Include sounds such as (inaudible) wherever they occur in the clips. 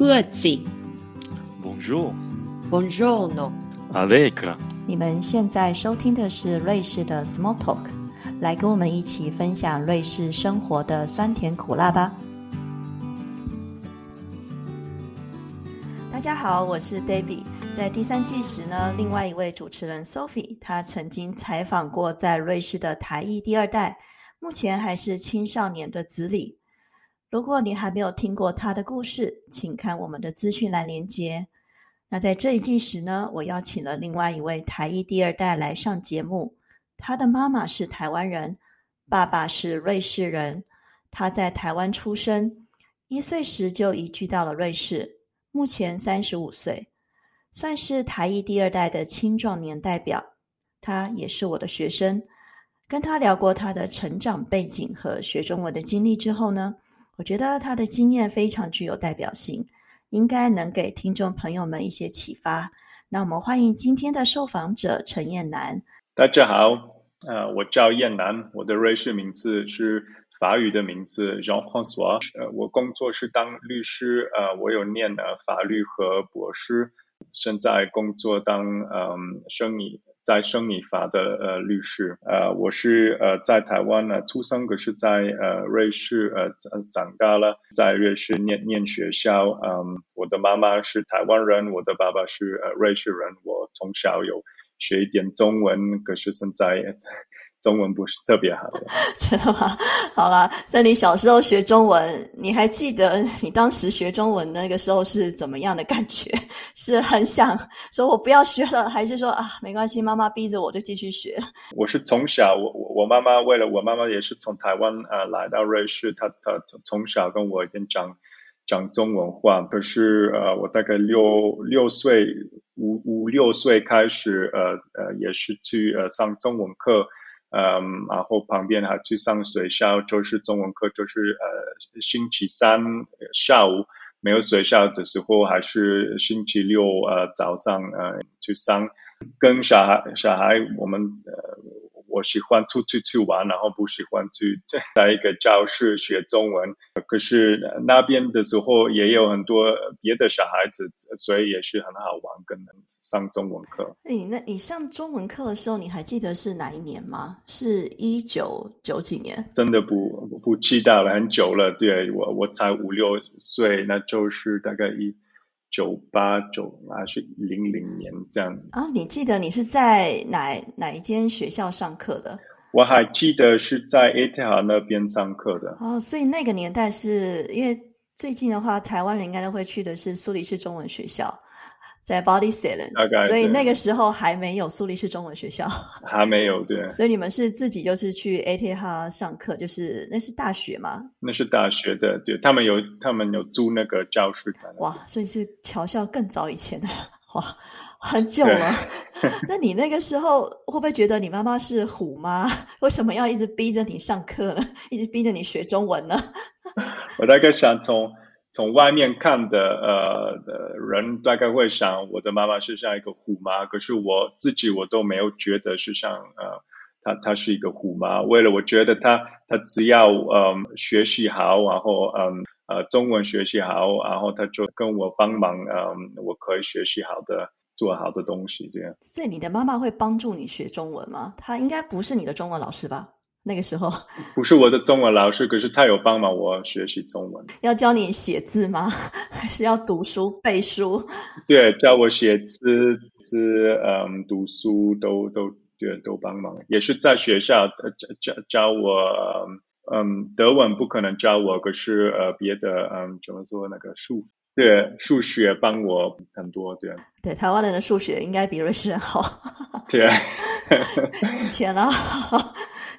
各自。Bonjour, Buongiorno。Allegra。你们现在收听的是瑞士的 Small Talk，来跟我们一起分享瑞士生活的酸甜苦辣吧。大家好，我是 Debbie。在第三季时呢，另外一位主持人 Sophie，她曾经采访过在瑞士的台裔第二代，目前还是青少年的子李。如果你还没有听过他的故事，请看我们的资讯栏连接。那在这一季时呢，我邀请了另外一位台裔第二代来上节目。他的妈妈是台湾人，爸爸是瑞士人。他在台湾出生，一岁时就移居到了瑞士，目前三十五岁，算是台裔第二代的青壮年代表。他也是我的学生。跟他聊过他的成长背景和学中文的经历之后呢，我觉得他的经验非常具有代表性。应该能给听众朋友们一些启发。那我们欢迎今天的受访者陈燕南。大家好，呃，我叫燕南，我的瑞士名字是法语的名字 Jean François。呃，我工作是当律师，呃，我有念呃法律和博士，现在工作当嗯生理在生理法的呃律师。呃，我是呃在台湾呢出生，可是在呃瑞士呃长大了，在瑞士念念学校。嗯，我的妈妈是台湾人，我的爸爸是呃瑞士人。我从小有学一点中文，可是现在中文不是特别好的。(laughs) 真的吗？好啦，在你小时候学中文，你还记得你当时学中文那个时候是怎么样的感觉？是很想说我不要学了，还是说啊没关系，妈妈逼着我就继续学？我是从小，我我我妈妈为了我妈妈也是从台湾呃来到瑞士，她她从小跟我已经讲讲中文话。可是呃，我大概六六岁五五六岁开始呃呃也是去呃上中文课。嗯，然后旁边还去上学校，就是中文课，就是呃星期三下午没有学校的时候，还是星期六呃早上呃去上。跟小孩小孩，我们呃我喜欢出去去玩，然后不喜欢去在一个教室学中文。可是那边的时候也有很多别的小孩子，所以也是很好玩，跟上中文课。你那你上中文课的时候，你还记得是哪一年吗？是一九九几年？真的不不记得了，很久了。对我我才五六岁，那就是大概一九八九还是零零年这样。啊，你记得你是在哪哪一间学校上课的？我还记得是在 ATH 那边上课的。哦，所以那个年代是因为最近的话，台湾人应该都会去的是苏黎世中文学校，在 Body Silence，所以那个时候还没有苏黎世中文学校，还没有对。所以你们是自己就是去 ATH 上课，就是那是大学吗？那是大学的，对他们有他们有租那个教室。哇，所以是侨校更早以前的哇。很久了，(laughs) 那你那个时候会不会觉得你妈妈是虎妈？(laughs) 为什么要一直逼着你上课呢？(laughs) 一直逼着你学中文呢？我大概想从从外面看的呃的人大概会想，我的妈妈是像一个虎妈，可是我自己我都没有觉得是像呃她她是一个虎妈。为了我觉得她她只要嗯学习好，然后嗯呃中文学习好，然后她就跟我帮忙，嗯我可以学习好的。做好的东西，这样。所以你的妈妈会帮助你学中文吗？她应该不是你的中文老师吧？那个时候不是我的中文老师，可是他有帮忙我学习中文。要教你写字吗？(laughs) 还是要读书背书？对，教我写字字，嗯，读书都都对都帮忙。也是在学校教教教我，嗯，德文不可能教我，可是呃，别的嗯，怎么说那个数。对数学帮我很多，对对，台湾人的数学应该比瑞士人好。对，以前啊，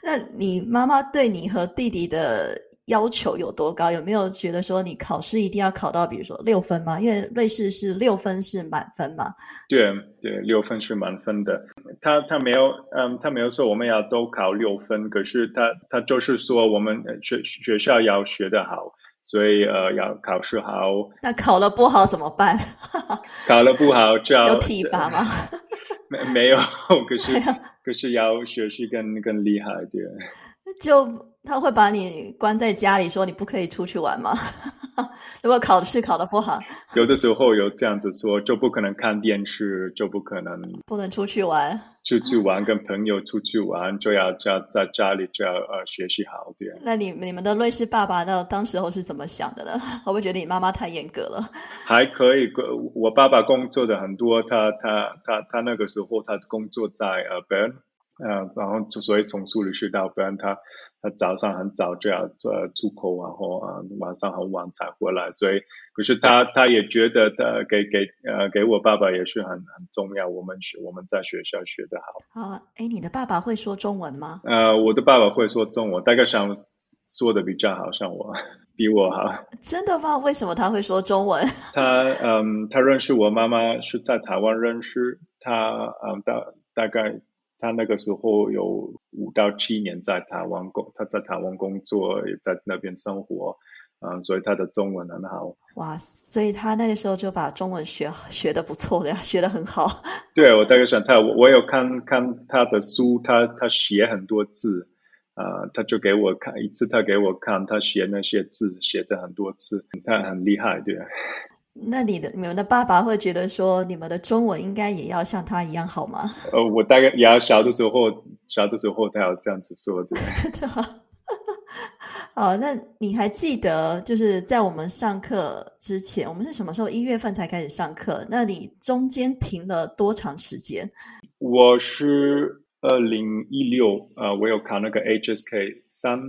那你妈妈对你和弟弟的要求有多高？有没有觉得说你考试一定要考到，比如说六分吗？因为瑞士是六分是满分嘛。对对，六分是满分的。他他没有，嗯，他没有说我们要都考六分，可是他他就是说我们学学校要学得好。所以呃，要考试好。那考了不好怎么办？(laughs) (laughs) 考了不好就要有体罚吗？(laughs) 没没有，可是可是要学习更更厉害一点。就他会把你关在家里，说你不可以出去玩吗？(laughs) 如果考试考得不好，有的时候有这样子说，就不可能看电视，就不可能不能出去玩。出去玩，跟朋友出去玩，就要就要在家里就要呃学习好点。那你你们的瑞士爸爸呢？当时候是怎么想的呢？(laughs) 会不会觉得你妈妈太严格了？还可以，我爸爸工作的很多，他他他他那个时候他工作在呃 Bern，呃，然后所以从苏黎世到 Bern，他。他早上很早就要呃出口，然后啊晚上很晚才回来，所以可是他他也觉得的给给呃给我爸爸也是很很重要，我们学我们在学校学的好。啊，哎，你的爸爸会说中文吗？呃，我的爸爸会说中文，大概想说的比较好，像我 (laughs) 比我好。(laughs) 真的吗？为什么他会说中文？(laughs) 他嗯，他认识我妈妈是在台湾认识，他嗯大大概。他那个时候有五到七年在台湾工，他在台湾工作，也在那边生活，嗯，所以他的中文很好。哇，所以他那个时候就把中文学学的不错的呀，(laughs) 学的很好。(laughs) 对，我大概想他，我我有看看他的书，他他写很多字，啊，他就给我看一次，他给我看他写那些字，写的很多字，他很厉害，对。那你的你们的爸爸会觉得说，你们的中文应该也要像他一样好吗？(laughs) 呃，我大概也要小的时候，小的时候他要这样子说的。(laughs) 真的吗？(laughs) 好，那你还记得，就是在我们上课之前，我们是什么时候一月份才开始上课？那你中间停了多长时间？我是二零一六，呃，我有考那个 HSK 三，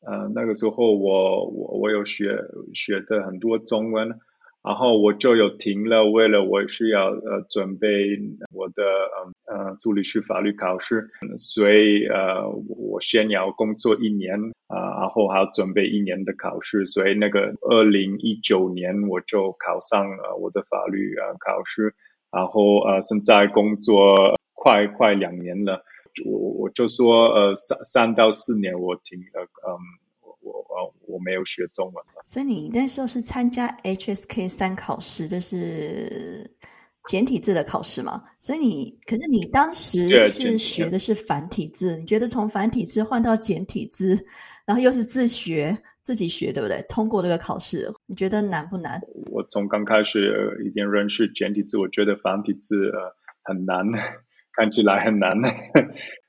呃，那个时候我我我有学学的很多中文。然后我就有停了，为了我需要呃准备我的呃呃助理师法律考试，所以呃我先要工作一年啊，然后还要准备一年的考试，所以那个二零一九年我就考上了我的法律啊考试，然后呃现在工作快快两年了，我我就说呃三三到四年我停了，嗯。我我没有学中文了，所以你那时候是参加 HSK 三考试，就是简体字的考试嘛？所以你可是你当时是学的是繁体字，你觉得从繁体字换到简体字，然后又是自学自己学，对不对？通过这个考试，你觉得难不难？我从刚开始已经认识简体字，我觉得繁体字呃很难，(laughs) 看起来很难。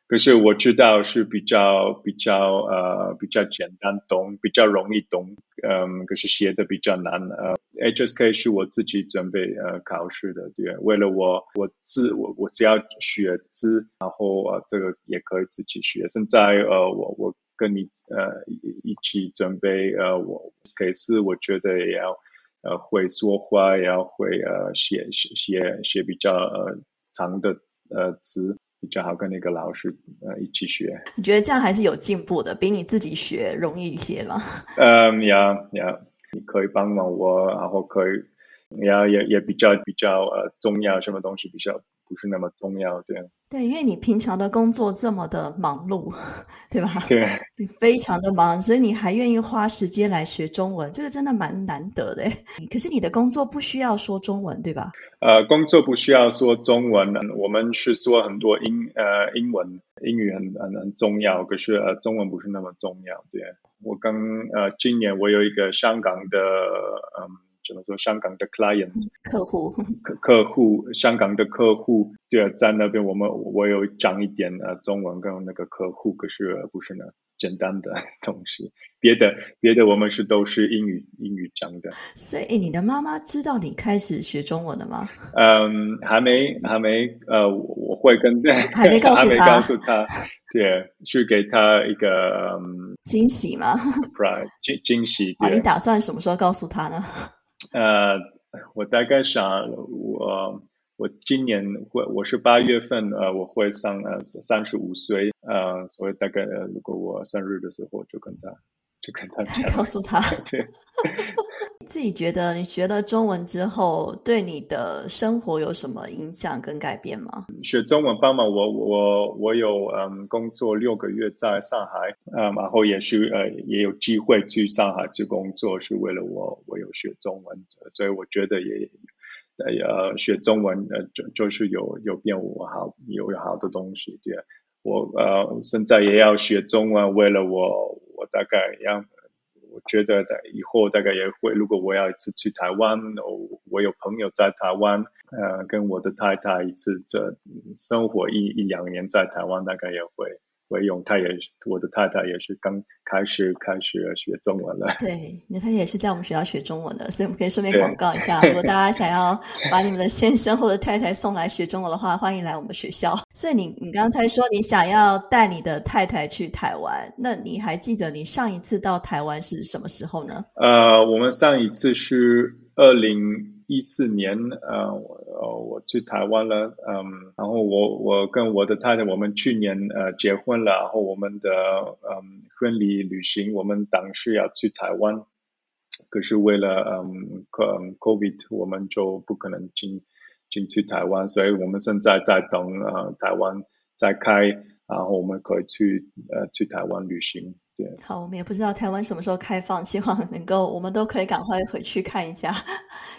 可是我知道是比较比较呃比较简单懂，比较容易懂，嗯，可是写的比较难。呃，HSK 是我自己准备呃考试的，对，为了我我字我我只要学字，然后呃这个也可以自己学。现在呃我我跟你呃一起准备呃我 sk 四，我觉得也要呃会说话，也要会呃写写写写比较呃长的呃词。比较好跟那个老师呃一起学，你觉得这样还是有进步的，比你自己学容易一些吗？嗯，(laughs) 呀呀，你可以帮忙我，然后可以，也也也比较比较呃重要，什么东西比较不是那么重要，对。(laughs) 对，因为你平常的工作这么的忙碌，对吧？对，(laughs) 你非常的忙，所以你还愿意花时间来学中文，这个真的蛮难得的。(laughs) 可是你的工作不需要说中文，对吧？呃，工作不需要说中文，我们是说很多英呃英文，英语很很很重要，可是呃中文不是那么重要。对，我跟呃今年我有一个香港的嗯。怎么说？香港的 client 客户客客户，香港的客户，对，在那边我们我有讲一点呃中文跟那个客户，可是不是呢简单的东西，(laughs) 别的别的我们是都是英语英语讲的。所以你的妈妈知道你开始学中文了吗？嗯，还没还没呃，我会跟 (laughs) 还没告诉他，告诉他，对，去给他一个惊喜吗？surprise 惊惊喜。啊，你打算什么时候告诉他呢？呃，我大概想，我我今年会，我是八月份，呃，我会上呃三十五岁，呃，所以大概如果我生日的时候，就跟他。就跟他告诉他，(laughs) 对，(laughs) 自己觉得你学了中文之后，对你的生活有什么影响跟改变吗？学中文帮忙我，我我有嗯工作六个月在上海，嗯，然后也是呃也有机会去上海去工作，是为了我我有学中文，所以我觉得也呃学中文呃就就是有有变我好有有好多东西，对。我呃现在也要学中文，为了我我大概要我觉得的以后大概也会，如果我要一次去台湾，我我有朋友在台湾，呃，跟我的太太一次这生活一一两年在台湾，大概也会。会用，他也是我的太太也是刚开始开始学中文了。对，你太太也是在我们学校学中文的，所以我们可以顺便广告一下，如果大家想要把你们的先生或者太太送来学中文的话，(laughs) 欢迎来我们学校。所以你你刚才说你想要带你的太太去台湾，那你还记得你上一次到台湾是什么时候呢？呃，我们上一次是二零。一四年，呃，我我去台湾了，嗯，然后我我跟我的太太，我们去年呃结婚了，然后我们的嗯婚礼旅行，我们当时要去台湾，可是为了嗯 COVID，我们就不可能进进去台湾，所以我们现在在等呃台湾再开，然后我们可以去呃去台湾旅行。对，好，我们也不知道台湾什么时候开放，希望能够我们都可以赶快回去看一下。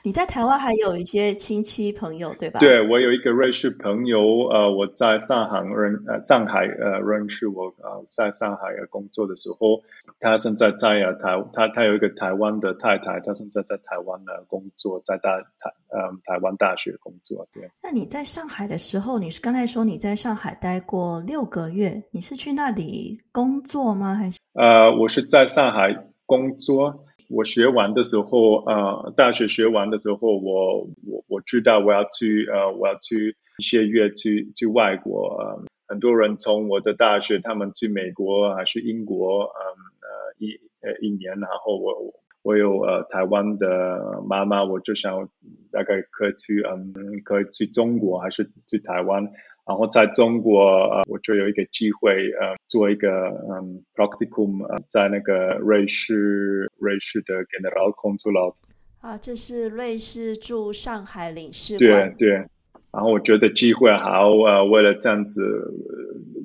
你在台湾还有一些亲戚朋友，对吧？对，我有一个瑞士朋友，呃，我在上海认，呃，上海呃认识我，呃，在上海工作的时候，他现在在呃台，他他有一个台湾的太太，他现在在台湾呢工作，在大台，嗯，台湾大学工作。对。那你在上海的时候，你是刚才说你在上海待过六个月，你是去那里工作吗？还是？呃，我是在上海工作。我学完的时候，呃，大学学完的时候，我我我知道我要去，呃，我要去一些月去去外国。很多人从我的大学，他们去美国还是英国，嗯呃一呃一年，然后我我有呃台湾的妈妈，我就想大概可以去，嗯，可以去中国还是去台湾。然后在中国，呃，我就有一个机会，呃，做一个嗯 practicum，在那个瑞士，瑞士的 General Consulat。啊，这是瑞士驻上海领事馆。对对。然后我觉得机会好，呃，为了这样子，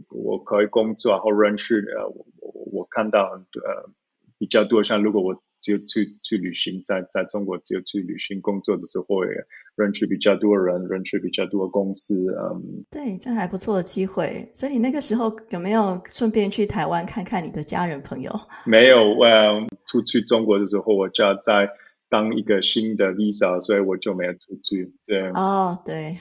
我可以工作，然后认识，呃，我我看到呃比较多，像如果我。就去去旅行，在在中国就去旅行工作的时候，也认识比较多人，认识比较多公司，嗯，对，这还不错的机会。所以你那个时候有没有顺便去台湾看看你的家人朋友？(laughs) 没有，我出去中国的时候，我就要再当一个新的 visa，所以我就没有出去。对，哦，对，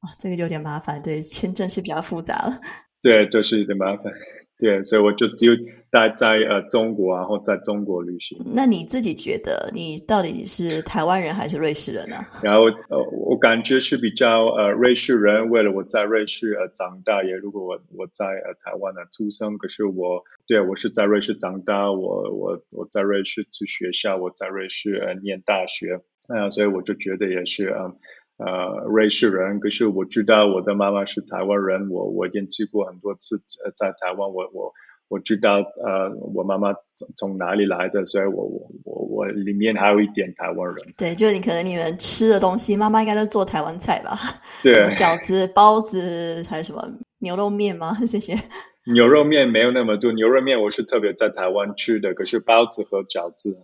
哦，这个有点麻烦，对，签证是比较复杂了。对，就是有点麻烦。对，所以我就只有待在呃中国，然后在中国旅行。那你自己觉得你到底是台湾人还是瑞士人呢？然后呃，我感觉是比较呃瑞士人。为了我在瑞士呃长大，也如果我我在呃台湾的出生，可是我对我是在瑞士长大，我我我在瑞士去学校，我在瑞士呃念大学，呃，所以我就觉得也是嗯。呃，瑞士人，可是我知道我的妈妈是台湾人，我我已经去过很多次，在台湾，我我我知道呃，我妈妈从从哪里来的，所以我我我我里面还有一点台湾人。对，就是你可能你们吃的东西，妈妈应该都做台湾菜吧？对，饺子、包子还有什么牛肉面吗？(laughs) 谢谢牛肉面没有那么多，牛肉面我是特别在台湾吃的，可是包子和饺子。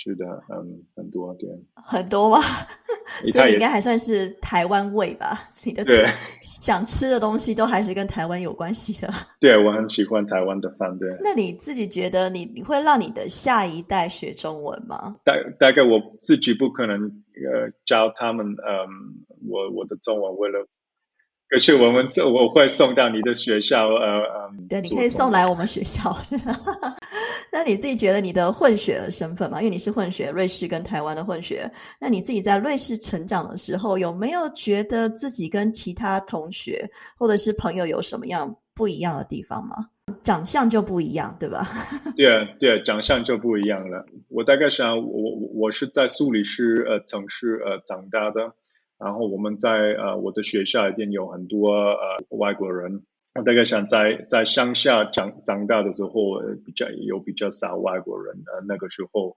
是的，嗯，很多对，很多吗？(laughs) 所以你应该还算是台湾味吧？你的对 (laughs) 想吃的东西都还是跟台湾有关系的。对，我很喜欢台湾的饭。对，那你自己觉得你你会让你的下一代学中文吗？大大概我自己不可能呃教他们，嗯，我我的中文为了。可是我们这我会送到你的学校，呃呃，对，你可以送来我们学校。(laughs) 那你自己觉得你的混血的身份嘛？因为你是混血，瑞士跟台湾的混血。那你自己在瑞士成长的时候，有没有觉得自己跟其他同学或者是朋友有什么样不一样的地方吗？长相就不一样，对吧？对啊，对啊，长相就不一样了。我大概想，我我是在苏黎世呃城市呃长大的。然后我们在呃我的学校一定有很多呃外国人，我大概想在在乡下长长大的时候比较有比较少外国人，呃那个时候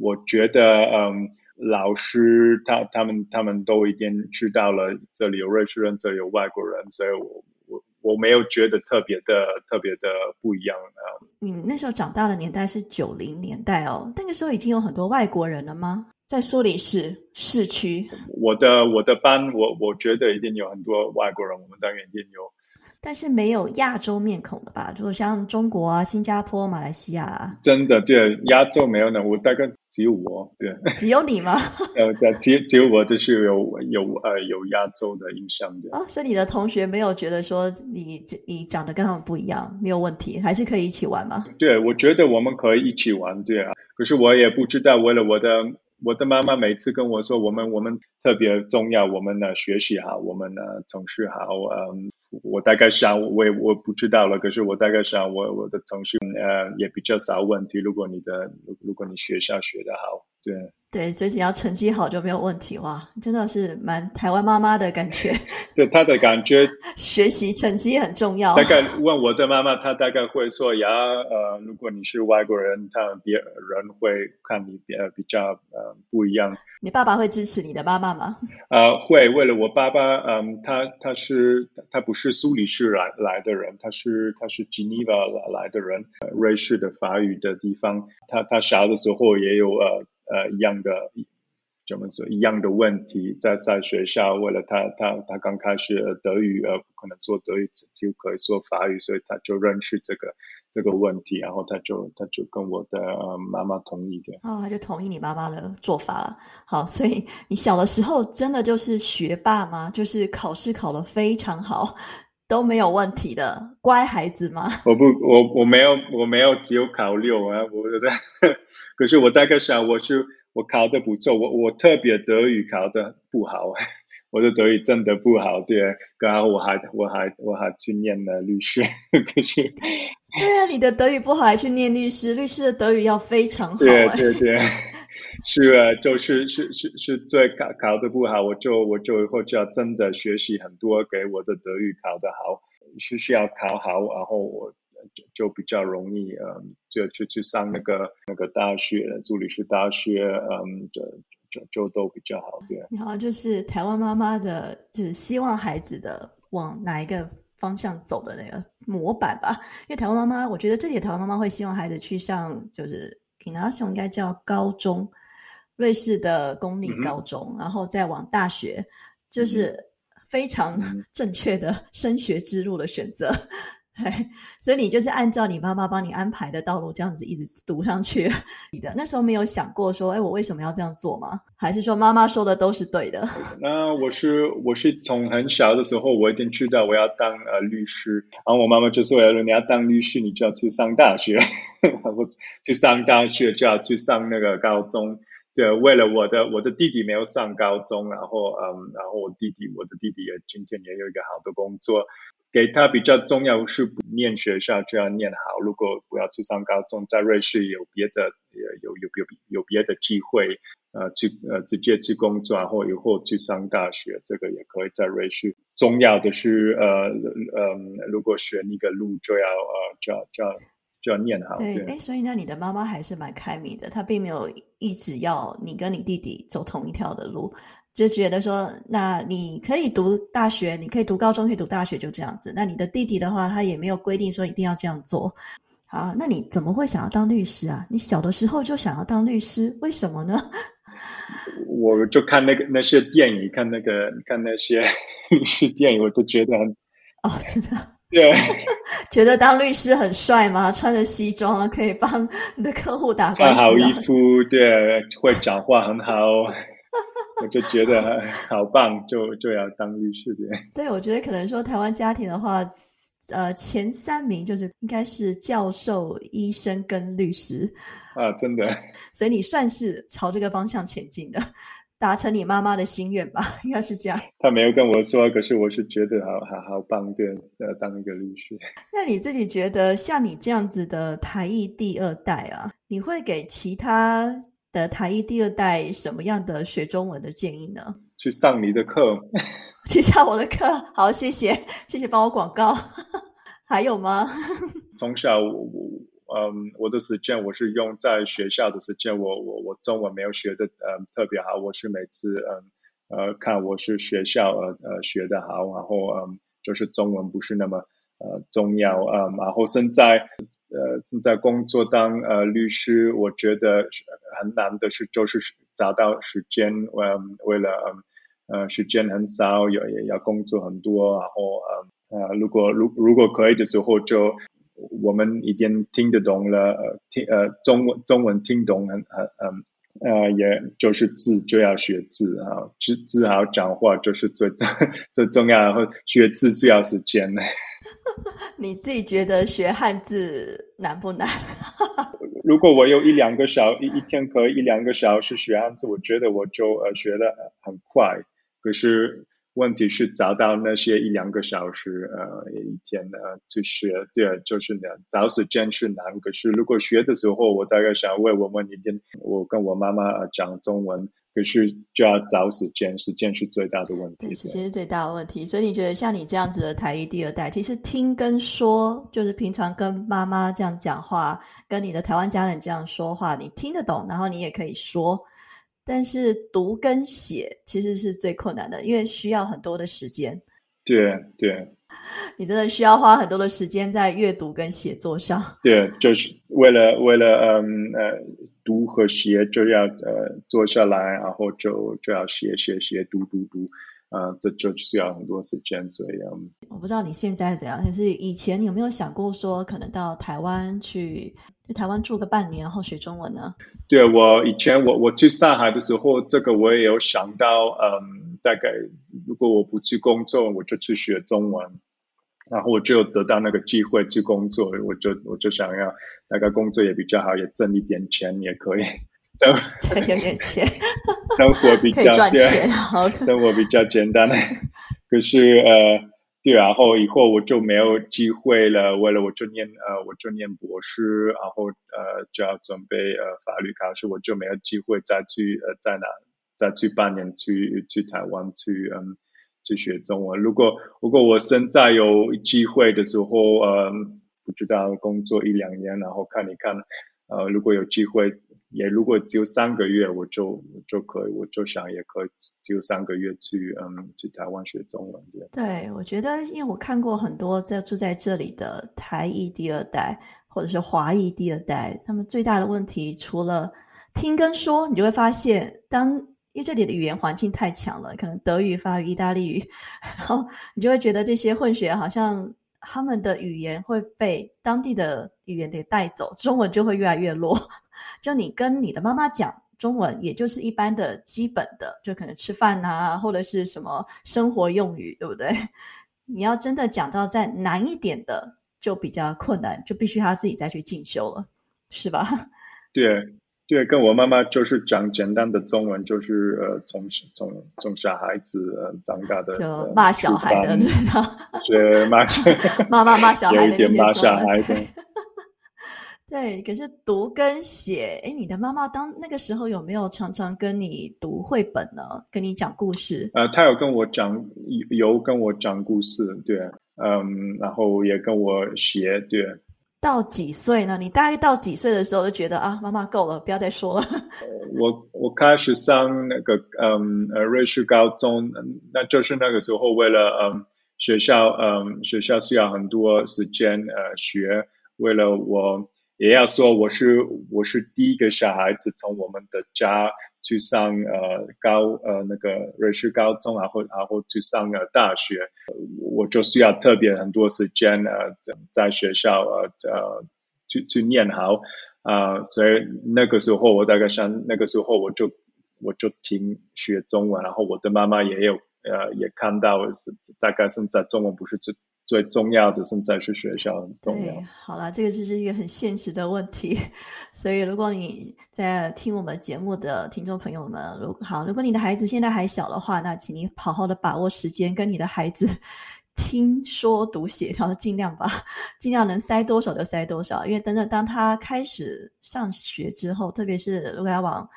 我觉得嗯老师他他们他们都已经知道了这里有瑞士人，这里有外国人，所以我我我没有觉得特别的特别的不一样的。你那时候长大的年代是九零年代哦，那个时候已经有很多外国人了吗？在苏黎世市区，我的我的班，我我觉得一定有很多外国人，我们当然一定有。但是没有亚洲面孔的吧？就像中国啊、新加坡、马来西亚啊，真的对亚洲没有呢，我大概只有我对，只有你吗？呃，只只有我就是有有呃有亚洲的印象的。哦，所以你的同学没有觉得说你你长得跟他们不一样，没有问题，还是可以一起玩吗？对，我觉得我们可以一起玩，对啊。可是我也不知道，为了我的。我的妈妈每次跟我说，我们我们特别重要，我们呢学习好，我们呢从事好，嗯，我大概想，我也我不知道了，可是我大概想，我我的同事呃也比较少问题。如果你的如果你学校学得好，对。对，所以只要成绩好就没有问题哇！真的是蛮台湾妈妈的感觉。(laughs) 对他的感觉，(laughs) 学习成绩很重要。大概问我的妈妈，她大概会说：“呀，呃，如果你是外国人，他别人会看你呃比较呃不一样。”你爸爸会支持你的妈妈吗？呃，会。为了我爸爸，嗯，他他是他不是苏黎世来来的人，他是他是 Geneva 来来的人，瑞士的法语的地方。他他小的时候也有呃。呃，一样的，怎么说？一样的问题，在在学校，为了他，他他刚开始德语，呃，不可能说德语，就可以说法语，所以他就认识这个这个问题，然后他就他就跟我的妈妈同意的。哦，他就同意你妈妈的做法了。好，所以你小的时候真的就是学霸吗？就是考试考得非常好，都没有问题的乖孩子吗？我不，我我没有，我没有，只有考六啊，我觉得。可是我大概想，我是我考的不错，我我特别德语考的不好，我的德语真的不好，对，刚好我还我还我还去念了律师，可是，对啊，你的德语不好还去念律师，律师的德语要非常好，对对对，(laughs) 是啊，就是是是是最考考的不好，我就我就以后就要真的学习很多，给我的德语考得好，是需要考好，然后我。就比较容易，嗯，就就去上那个那个大学，助理是大学，嗯，就就就都比较好对。然后，就是台湾妈妈的，就是希望孩子的往哪一个方向走的那个模板吧。因为台湾妈妈，我觉得这里台湾妈妈会希望孩子去上，就是 a s 应该叫高中，瑞士的公立高中，然后再往大学，就是非常正确的升学之路的选择。对，(laughs) 所以你就是按照你妈妈帮你安排的道路这样子一直读上去。(laughs) 你的那时候没有想过说，哎，我为什么要这样做吗？还是说妈妈说的都是对的？(laughs) 那我是我是从很小的时候我已经知道我要当呃律师，然后我妈妈就说，你要当律师，你就要去上大学，我去上大学就要去上那个高中。对，为了我的我的弟弟没有上高中，然后嗯，然后我弟弟我的弟弟也今天也有一个好的工作。给他比较重要是不念学校就要念好，如果不要去上高中，在瑞士有别的有有有有别的机会，呃，去呃直接去工作，然后以后去上大学，这个也可以在瑞士。重要的是呃呃，如果选一个路就要呃就要就要就要念好。对，哎，所以那，你的妈妈还是蛮开明的，她并没有一直要你跟你弟弟走同一条的路。就觉得说，那你可以读大学，你可以读高中，可以读大学，就这样子。那你的弟弟的话，他也没有规定说一定要这样做。好，那你怎么会想要当律师啊？你小的时候就想要当律师，为什么呢？(laughs) 我就看那个那些电影，看那个看那些 (laughs) 律师电影，我都觉得很哦，真的对，(laughs) 觉得当律师很帅吗？穿着西装了，可以帮你的客户打官司，穿好衣服，对，会讲话很好。我就觉得 (laughs) 好棒，就就要当律师的。对，我觉得可能说台湾家庭的话，呃，前三名就是应该是教授、医生跟律师啊，真的。(laughs) 所以你算是朝这个方向前进的，达成你妈妈的心愿吧，应该是这样。他没有跟我说，可是我是觉得好好好棒，对，呃，当一个律师。那你自己觉得，像你这样子的台艺第二代啊，你会给其他？的台一第二代什么样的学中文的建议呢？去上你的课，(laughs) 去上我的课。好，谢谢，谢谢帮我广告。(laughs) 还有吗？(laughs) 从小我嗯，我的时间我是用在学校的时间，我我我中文没有学的嗯特别好，我是每次嗯呃看我是学校呃呃学的好，然后嗯就是中文不是那么呃重要啊，然后现在。呃，正在工作当呃律师，我觉得很难的是，就是找到时间，嗯，为了嗯呃时间很少，要也要工作很多，然后呃呃，如果如如果可以的时候，就我们已经听得懂了，呃，听呃中文中文听懂很很嗯。呃，也就是字就要学字啊，字字好讲话就是最最 (laughs) 最重要，然后学字最要时间呢。(laughs) 你自己觉得学汉字难不难？(laughs) 如果我有一两个小一一天可以一两个小时学汉字，我觉得我就呃学的很快。可是。问题是找到那些一两个小时，呃，一天呢去学，对，就是呢找时间是难。可是如果学的时候，我大概想为我们一天，我跟我妈妈讲中文，可是就要找时间，时间是最大的问题。时间是最大的问题。所以你觉得像你这样子的台语第二代，其实听跟说，就是平常跟妈妈这样讲话，跟你的台湾家人这样说话，你听得懂，然后你也可以说。但是读跟写其实是最困难的，因为需要很多的时间。对对，你真的需要花很多的时间在阅读跟写作上。对，就是为了为了嗯呃读和写就要呃坐下来，然后就就要写写写读读读。啊，这就需要很多时间，所以嗯，我不知道你现在怎样，可是以前有没有想过说，可能到台湾去，去台湾住个半年，然后学中文呢？对我以前我我去上海的时候，这个我也有想到，嗯，大概如果我不去工作，我就去学中文，然后我就得到那个机会去工作，我就我就想要大概工作也比较好，也挣一点钱也可以。生有点钱，(laughs) 生活比较赚钱，生活比较简单。(laughs) 可是呃，对，然后以后我就没有机会了。为了我就念呃，我就念博士，然后呃就要准备呃法律考试，我就没有机会再去呃在哪再去半年去去台湾去嗯去学中文。如果如果我现在有机会的时候，呃，不知道工作一两年，然后看一看，呃，如果有机会。也如果只有三个月，我就就可以，我就想也可以，只有三个月去嗯去台湾学中文。对，我觉得，因为我看过很多在住在这里的台裔第二代或者是华裔第二代，他们最大的问题除了听跟说，你就会发现，当因为这里的语言环境太强了，可能德语、法语、意大利语，(laughs) 然后你就会觉得这些混血好像他们的语言会被当地的语言给带走，中文就会越来越弱。(laughs) 就你跟你的妈妈讲中文，也就是一般的基本的，就可能吃饭啊，或者是什么生活用语，对不对？(laughs) 你要真的讲到再难一点的，就比较困难，就必须他自己再去进修了，是吧？(laughs) 对对，跟我妈妈就是讲简单的中文，就是呃，从从从小孩子长大的，就骂小孩的？对，骂妈妈 (laughs) 骂小孩的，有一点骂小孩的。(laughs) 对，可是读跟写，哎，你的妈妈当那个时候有没有常常跟你读绘本呢？跟你讲故事？呃，她有跟我讲，有跟我讲故事，对，嗯，然后也跟我写，对。到几岁呢？你大概到几岁的时候就觉得啊，妈妈够了，不要再说了。我我开始上那个嗯呃瑞士高中，那就是那个时候为了嗯学校嗯学校需要很多时间呃学，为了我。也要说，我是我是第一个小孩子从我们的家去上呃高呃那个瑞士高中，然后然后去上了大学，我就需要特别很多时间呃在学校呃呃去去念好啊，所以那个时候我大概想那个时候我就我就停学中文，然后我的妈妈也有呃也看到是大概现在中文不是最。最重要的是在去学校很重要。好了，这个就是一个很现实的问题。(laughs) 所以，如果你在听我们节目的听众朋友们，如好，如果你的孩子现在还小的话，那请你好好的把握时间，跟你的孩子 (laughs) 听说读写，然后尽量吧，尽量能塞多少就塞多少。因为等等，当他开始上学之后，特别是如果要往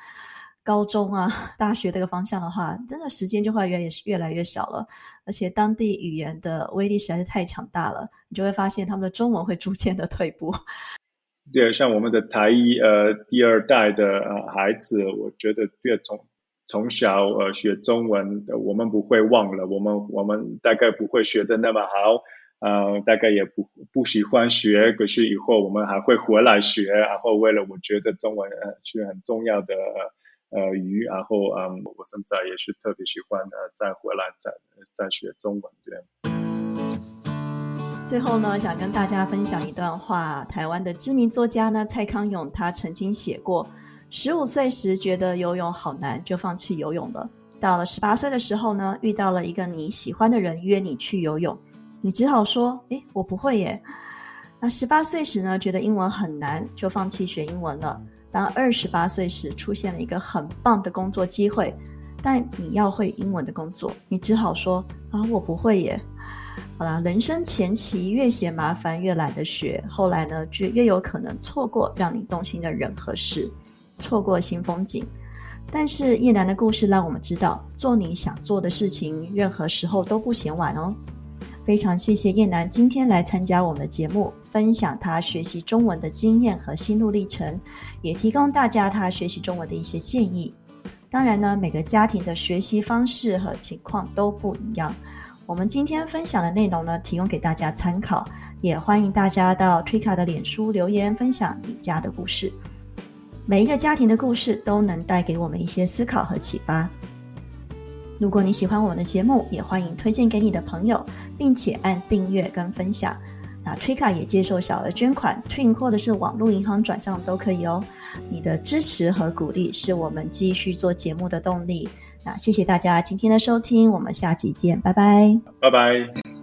高中啊，(laughs) 大学这个方向的话，真的时间就会越越来越少了，而且当地语言的威力实在是太强大了，你就会发现他们的中文会逐渐的退步。(laughs) 对，像我们的台一呃第二代的呃孩子，我觉得越从从小呃学中文，我们不会忘了，我们我们大概不会学的那么好，呃，大概也不不喜欢学，可是以后我们还会回来学，然后为了我觉得中文呃是很重要的。呃，语，然后嗯，我现在也是特别喜欢呃，再回来再再学中文，对。最后呢，想跟大家分享一段话。台湾的知名作家呢，蔡康永，他曾经写过：十五岁时觉得游泳好难，就放弃游泳了。到了十八岁的时候呢，遇到了一个你喜欢的人约你去游泳，你只好说：“诶，我不会耶。”那十八岁时呢，觉得英文很难，就放弃学英文了。当二十八岁时，出现了一个很棒的工作机会，但你要会英文的工作，你只好说：“啊，我不会耶。”好啦，人生前期越嫌麻烦，越懒得学，后来呢，就越有可能错过让你动心的人和事，错过新风景。但是叶楠的故事让我们知道，做你想做的事情，任何时候都不嫌晚哦。非常谢谢叶楠今天来参加我们的节目，分享他学习中文的经验和心路历程，也提供大家他学习中文的一些建议。当然呢，每个家庭的学习方式和情况都不一样。我们今天分享的内容呢，提供给大家参考，也欢迎大家到推卡的脸书留言分享你家的故事。每一个家庭的故事都能带给我们一些思考和启发。如果你喜欢我们的节目，也欢迎推荐给你的朋友，并且按订阅跟分享。那推卡也接受小额捐款，Twin 或者是网络银行转账都可以哦。你的支持和鼓励是我们继续做节目的动力。那谢谢大家今天的收听，我们下期见，拜拜，拜拜。